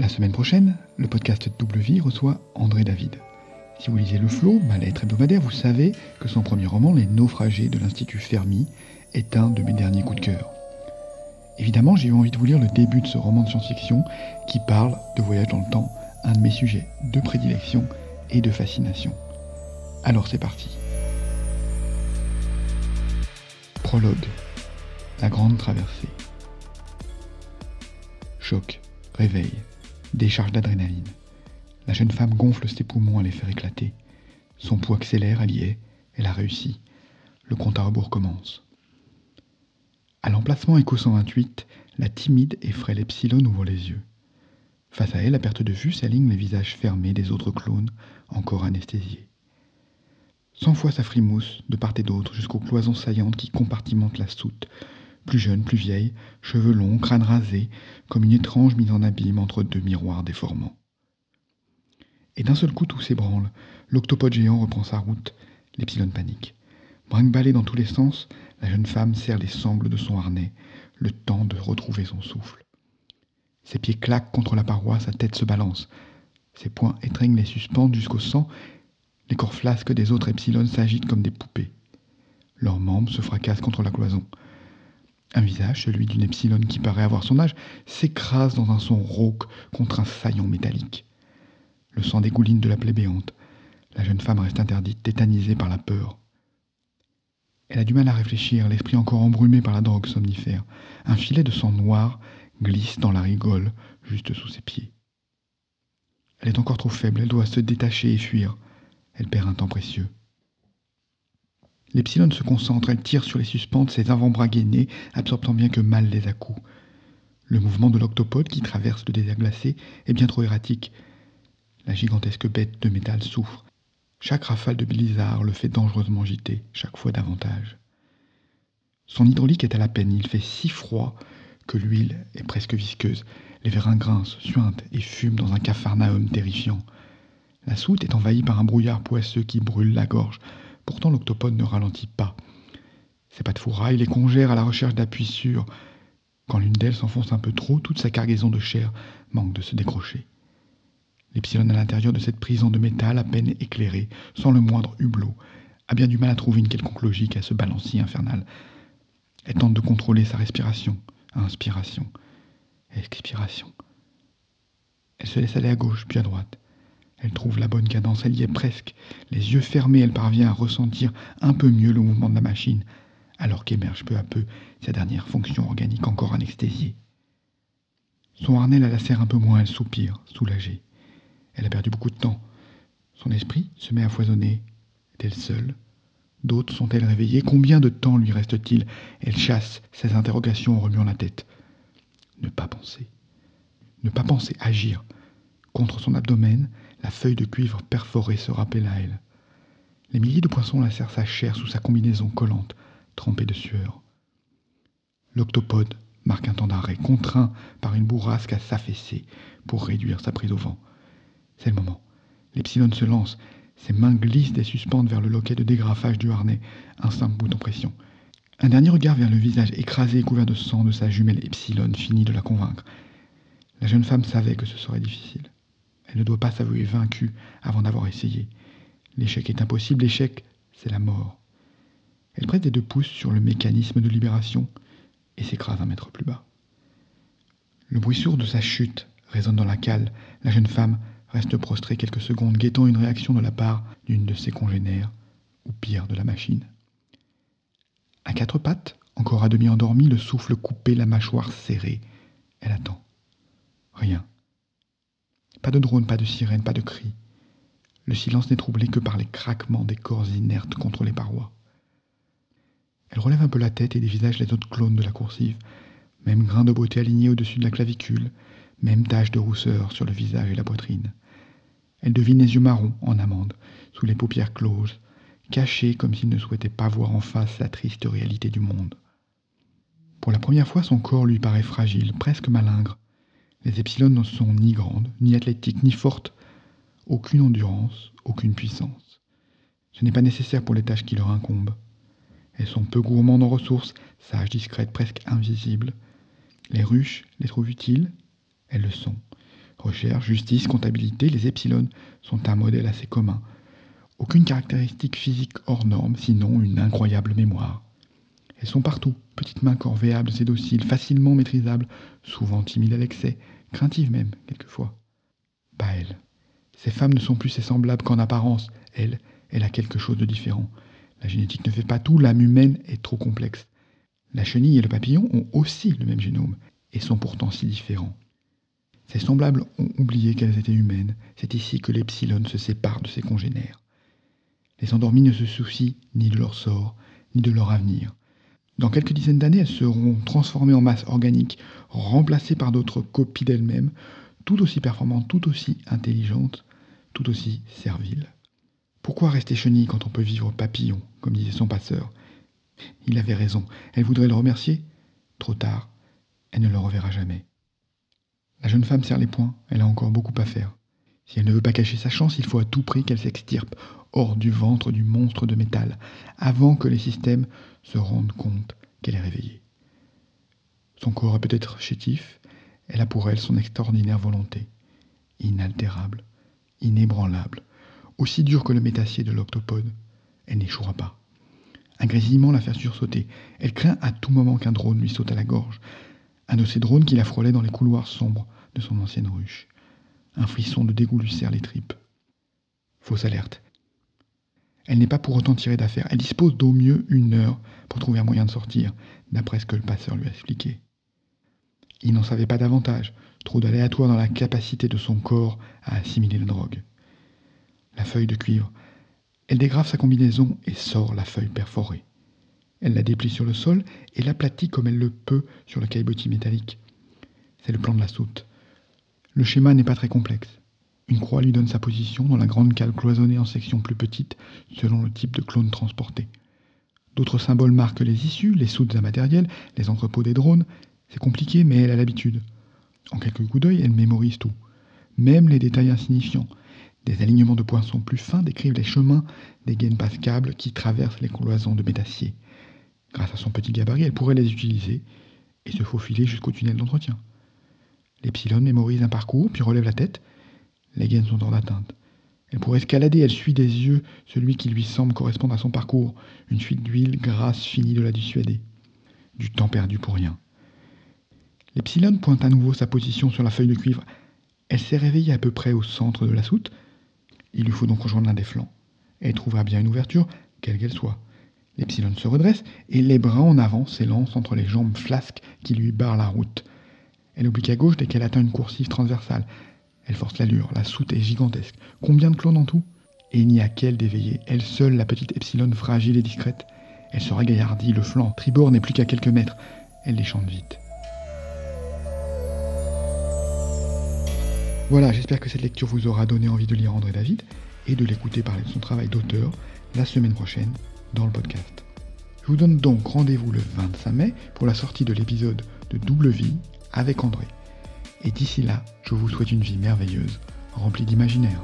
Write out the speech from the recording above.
La semaine prochaine, le podcast Double Vie reçoit André David. Si vous lisez Le Flot, ma lettre hebdomadaire, vous savez que son premier roman, Les Naufragés de l'Institut Fermi, est un de mes derniers coups de cœur. Évidemment, j'ai eu envie de vous lire le début de ce roman de science-fiction qui parle de voyage dans le temps, un de mes sujets de prédilection et de fascination. Alors c'est parti. Prologue. La grande traversée. Choc, réveil, décharge d'adrénaline. La jeune femme gonfle ses poumons à les faire éclater. Son pouls accélère, elle y est, elle a réussi. Le compte à rebours commence. À l'emplacement Echo 128, la timide et frêle Epsilon ouvre les yeux. Face à elle, à perte de vue, s'alignent les visages fermés des autres clones, encore anesthésiés. Cent fois sa frimousse, de part et d'autre, jusqu'aux cloisons saillantes qui compartimentent la soute, plus jeune, plus vieille, cheveux longs, crâne rasé, comme une étrange mise en abîme entre deux miroirs déformants. Et d'un seul coup tout s'ébranle, l'octopode géant reprend sa route, l'épsilon panique. brinque dans tous les sens, la jeune femme serre les sangles de son harnais, le temps de retrouver son souffle. Ses pieds claquent contre la paroi, sa tête se balance. Ses poings étreignent les suspendent jusqu'au sang, les corps flasques des autres epsilons s'agitent comme des poupées. Leurs membres se fracassent contre la cloison. Un visage, celui d'une epsilon qui paraît avoir son âge, s'écrase dans un son rauque contre un saillon métallique. Le sang dégouline de la plaie béante. La jeune femme reste interdite, tétanisée par la peur. Elle a du mal à réfléchir, l'esprit encore embrumé par la drogue somnifère. Un filet de sang noir glisse dans la rigole, juste sous ses pieds. Elle est encore trop faible, elle doit se détacher et fuir. Elle perd un temps précieux. L'Epsilon se concentre, elle tire sur les suspentes, ses avant-bras gainés, absorbant bien que mal les à-coups. Le mouvement de l'octopode qui traverse le désert glacé est bien trop erratique. La gigantesque bête de métal souffre. Chaque rafale de blizzard le fait dangereusement giter, chaque fois davantage. Son hydraulique est à la peine, il fait si froid que l'huile est presque visqueuse. Les vérins grincent, suintent et fument dans un capharnaüm terrifiant. La soute est envahie par un brouillard poisseux qui brûle la gorge. Pourtant, l'octopode ne ralentit pas. Ses pattes fourraillent les congèrent à la recherche d'appui sûr. Quand l'une d'elles s'enfonce un peu trop, toute sa cargaison de chair manque de se décrocher. L'Epsilon à l'intérieur de cette prison de métal à peine éclairée, sans le moindre hublot, a bien du mal à trouver une quelconque logique à ce balancier infernal. Elle tente de contrôler sa respiration, inspiration, expiration. Elle se laisse aller à gauche puis à droite. Elle trouve la bonne cadence, elle y est presque. Les yeux fermés, elle parvient à ressentir un peu mieux le mouvement de la machine, alors qu'émerge peu à peu sa dernière fonction organique encore anesthésiée. Son harnais la lacère un peu moins, elle soupire, soulagée. Elle a perdu beaucoup de temps. Son esprit se met à foisonner. Est-elle seule? D'autres sont-elles réveillées? Combien de temps lui reste-t-il? Elle chasse ses interrogations en remuant la tête. Ne pas penser. Ne pas penser, agir. Contre son abdomen, la feuille de cuivre perforée se rappelle à elle. Les milliers de poissons lacèrent sa chair sous sa combinaison collante, trempée de sueur. L'octopode marque un temps d'arrêt, contraint par une bourrasque à s'affaisser pour réduire sa prise au vent. C'est le moment. L'Epsilon se lance, ses mains glissent des suspentes vers le loquet de dégrafage du harnais, un simple bouton pression. Un dernier regard vers le visage écrasé et couvert de sang de sa jumelle Epsilon finit de la convaincre. La jeune femme savait que ce serait difficile. Elle ne doit pas s'avouer vaincue avant d'avoir essayé. L'échec est impossible, l'échec, c'est la mort. Elle prête des deux pouces sur le mécanisme de libération et s'écrase un mètre plus bas. Le bruit sourd de sa chute résonne dans la cale. La jeune femme reste prostrée quelques secondes, guettant une réaction de la part d'une de ses congénères, ou pire, de la machine. À quatre pattes, encore à demi endormie, le souffle coupé, la mâchoire serrée, elle attend. Rien. Pas de drone, pas de sirène, pas de cri. Le silence n'est troublé que par les craquements des corps inertes contre les parois. Elle relève un peu la tête et dévisage les autres clones de la coursive. Même grain de beauté aligné au-dessus de la clavicule, même tache de rousseur sur le visage et la poitrine. Elle devine les yeux marrons en amande, sous les paupières closes, cachés comme s'il ne souhaitait pas voir en face la triste réalité du monde. Pour la première fois, son corps lui paraît fragile, presque malingre, les epsilons ne sont ni grandes, ni athlétiques, ni fortes. Aucune endurance, aucune puissance. Ce n'est pas nécessaire pour les tâches qui leur incombent. Elles sont peu gourmandes en ressources, sages, discrètes, presque invisibles. Les ruches les trouvent utiles Elles le sont. Recherche, justice, comptabilité, les epsilon sont un modèle assez commun. Aucune caractéristique physique hors norme, sinon une incroyable mémoire. Elles sont partout, petites mains corvéables et dociles, facilement maîtrisables, souvent timides à l'excès, craintives même, quelquefois. Pas elle. Ces femmes ne sont plus ses semblables qu'en apparence. Elle, elle a quelque chose de différent. La génétique ne fait pas tout, l'âme humaine est trop complexe. La chenille et le papillon ont aussi le même génome, et sont pourtant si différents. Ces semblables ont oublié qu'elles étaient humaines. C'est ici que l'epsilon se sépare de ses congénères. Les endormis ne se soucient ni de leur sort, ni de leur avenir. Dans quelques dizaines d'années, elles seront transformées en masse organique, remplacées par d'autres copies d'elles-mêmes, tout aussi performantes, tout aussi intelligentes, tout aussi serviles. Pourquoi rester chenille quand on peut vivre papillon, comme disait son passeur? Il avait raison. Elle voudrait le remercier Trop tard. Elle ne le reverra jamais. La jeune femme serre les poings. Elle a encore beaucoup à faire. Si elle ne veut pas cacher sa chance, il faut à tout prix qu'elle s'extirpe hors du ventre du monstre de métal, avant que les systèmes se rendent compte qu'elle est réveillée. Son corps est peut-être chétif, elle a pour elle son extraordinaire volonté, inaltérable, inébranlable, aussi dure que le métacier de l'octopode, elle n'échouera pas. Un grésillement la fait sursauter. Elle craint à tout moment qu'un drone lui saute à la gorge. Un de ces drones qui la frôlait dans les couloirs sombres de son ancienne ruche. Un frisson de dégoût lui serre les tripes. Fausse alerte. Elle n'est pas pour autant tirée d'affaire. Elle dispose d'au mieux une heure pour trouver un moyen de sortir, d'après ce que le passeur lui a expliqué. Il n'en savait pas davantage, trop d'aléatoire dans la capacité de son corps à assimiler la drogue. La feuille de cuivre. Elle dégrave sa combinaison et sort la feuille perforée. Elle la déplie sur le sol et l'aplatit comme elle le peut sur le caillebotis métallique. C'est le plan de la soute. Le schéma n'est pas très complexe. Une croix lui donne sa position dans la grande cale cloisonnée en sections plus petites selon le type de clone transporté. D'autres symboles marquent les issues, les soutes immatérielles, les entrepôts des drones. C'est compliqué, mais elle a l'habitude. En quelques coups d'œil, elle mémorise tout. Même les détails insignifiants. Des alignements de poinçons plus fins décrivent les chemins des gaines pascables qui traversent les cloisons de métacier. Grâce à son petit gabarit, elle pourrait les utiliser et se faufiler jusqu'au tunnel d'entretien. L'Epsilon mémorise un parcours, puis relève la tête, les gaines sont hors d'atteinte. Elle pourrait escalader, elle suit des yeux celui qui lui semble correspondre à son parcours, une fuite d'huile grasse finie de la dissuader. Du temps perdu pour rien. L'Epsilon pointe à nouveau sa position sur la feuille de cuivre. Elle s'est réveillée à peu près au centre de la soute. Il lui faut donc rejoindre l'un des flancs. Elle trouvera bien une ouverture, quelle qu'elle soit. L'Epsilon se redresse et les bras en avant s'élancent entre les jambes flasques qui lui barrent la route. Elle oblique à gauche dès qu'elle atteint une coursive transversale. Elle force l'allure, la soute est gigantesque. Combien de clones en tout? Et il n'y a qu'elle d'éveiller, elle seule, la petite Epsilon fragile et discrète. Elle se ragaillardit, le flanc tribord n'est plus qu'à quelques mètres. Elle les chante vite. Voilà, j'espère que cette lecture vous aura donné envie de lire André David et de l'écouter parler de son travail d'auteur la semaine prochaine dans le podcast. Je vous donne donc rendez-vous le 25 mai pour la sortie de l'épisode de Double Vie avec André. Et d'ici là, je vous souhaite une vie merveilleuse, remplie d'imaginaire.